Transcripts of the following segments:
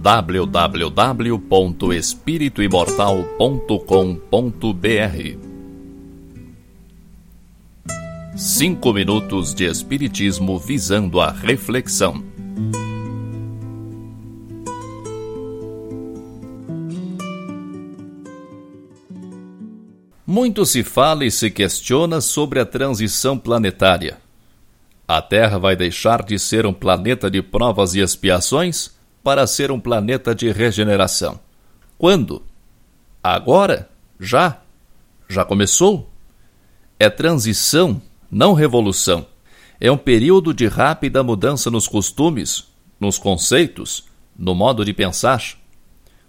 www.espirituimortal.com.br Cinco minutos de Espiritismo visando a reflexão. Muito se fala e se questiona sobre a transição planetária. A Terra vai deixar de ser um planeta de provas e expiações para ser um planeta de regeneração. Quando? Agora? Já? Já começou? É transição, não revolução. É um período de rápida mudança nos costumes, nos conceitos, no modo de pensar.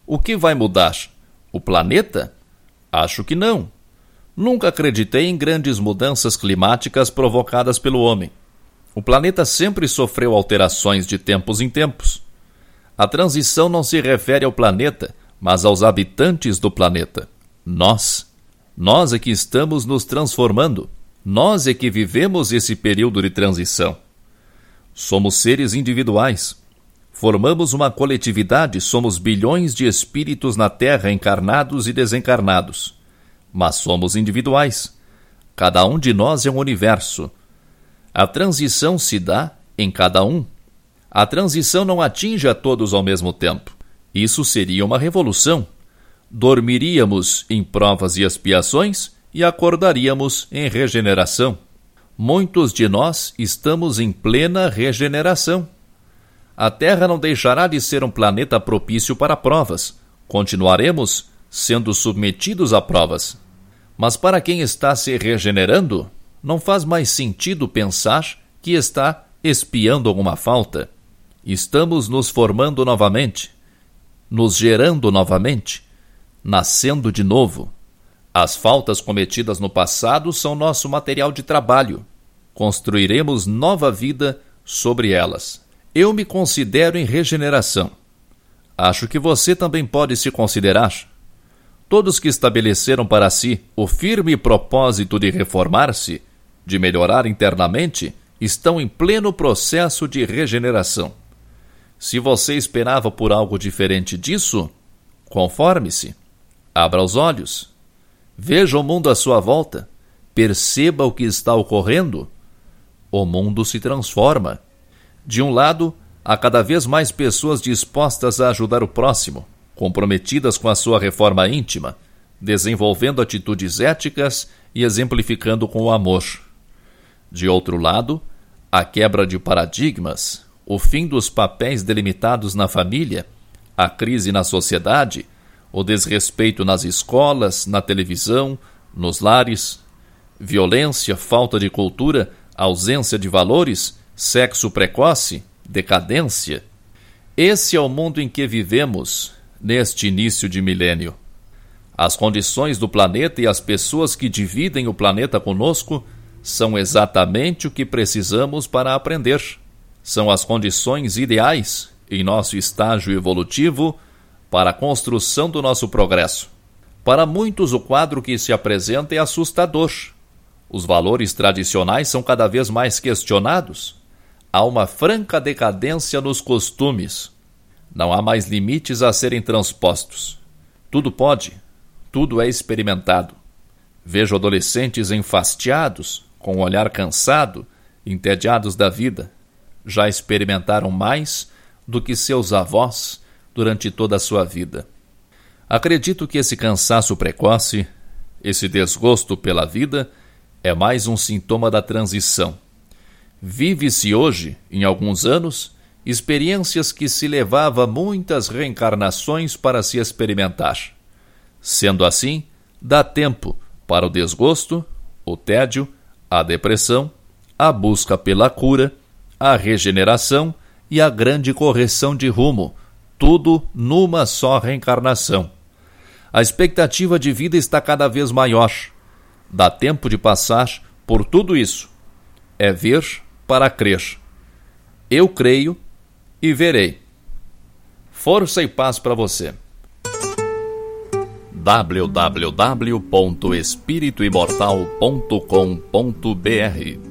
O que vai mudar? O planeta? Acho que não. Nunca acreditei em grandes mudanças climáticas provocadas pelo homem. O planeta sempre sofreu alterações de tempos em tempos. A transição não se refere ao planeta, mas aos habitantes do planeta. Nós. Nós é que estamos nos transformando. Nós é que vivemos esse período de transição. Somos seres individuais. Formamos uma coletividade, somos bilhões de espíritos na Terra encarnados e desencarnados mas somos individuais. Cada um de nós é um universo. A transição se dá em cada um. A transição não atinge a todos ao mesmo tempo. Isso seria uma revolução. Dormiríamos em provas e expiações e acordaríamos em regeneração. Muitos de nós estamos em plena regeneração. A Terra não deixará de ser um planeta propício para provas. Continuaremos sendo submetidos a provas. Mas para quem está se regenerando, não faz mais sentido pensar que está espiando alguma falta. Estamos nos formando novamente, nos gerando novamente, nascendo de novo. As faltas cometidas no passado são nosso material de trabalho. Construiremos nova vida sobre elas. Eu me considero em regeneração. Acho que você também pode se considerar. Todos que estabeleceram para si o firme propósito de reformar-se, de melhorar internamente, estão em pleno processo de regeneração. Se você esperava por algo diferente disso, conforme-se. Abra os olhos. Veja o mundo à sua volta. Perceba o que está ocorrendo. O mundo se transforma. De um lado, há cada vez mais pessoas dispostas a ajudar o próximo comprometidas com a sua reforma íntima, desenvolvendo atitudes éticas e exemplificando com o amor. De outro lado, a quebra de paradigmas, o fim dos papéis delimitados na família, a crise na sociedade, o desrespeito nas escolas, na televisão, nos lares, violência, falta de cultura, ausência de valores, sexo precoce, decadência. Esse é o mundo em que vivemos neste início de milênio. As condições do planeta e as pessoas que dividem o planeta conosco são exatamente o que precisamos para aprender. São as condições ideais em nosso estágio evolutivo para a construção do nosso progresso. Para muitos, o quadro que se apresenta é assustador. Os valores tradicionais são cada vez mais questionados. Há uma franca decadência nos costumes, não há mais limites a serem transpostos. Tudo pode, tudo é experimentado. Vejo adolescentes enfastiados, com o um olhar cansado, entediados da vida. Já experimentaram mais do que seus avós durante toda a sua vida. Acredito que esse cansaço precoce, esse desgosto pela vida, é mais um sintoma da transição. Vive-se hoje, em alguns anos, experiências que se levava muitas reencarnações para se experimentar. Sendo assim, dá tempo para o desgosto, o tédio, a depressão, a busca pela cura, a regeneração e a grande correção de rumo, tudo numa só reencarnação. A expectativa de vida está cada vez maior. Dá tempo de passar por tudo isso. É ver para crer. Eu creio e verei. Força e paz para você. www.espirituimortal.com.br